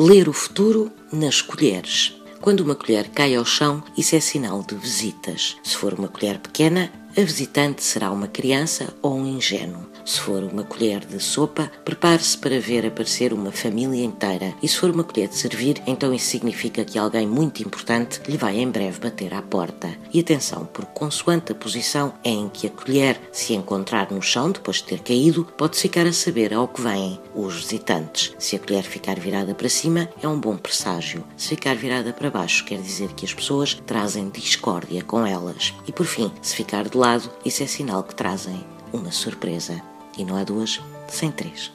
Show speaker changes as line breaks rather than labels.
Ler o futuro nas colheres. Quando uma colher cai ao chão, isso é sinal de visitas. Se for uma colher pequena, a visitante será uma criança ou um ingênuo. Se for uma colher de sopa, prepare-se para ver aparecer uma família inteira. E se for uma colher de servir, então isso significa que alguém muito importante lhe vai em breve bater à porta. E atenção, porque consoante a posição em que a colher se encontrar no chão depois de ter caído, pode ficar a saber ao que vêm os visitantes. Se a colher ficar virada para cima, é um bom presságio. Se ficar virada para baixo, quer dizer que as pessoas trazem discórdia com elas. E por fim, se ficar de lado, isso é sinal que trazem uma surpresa. E não há duas sem três.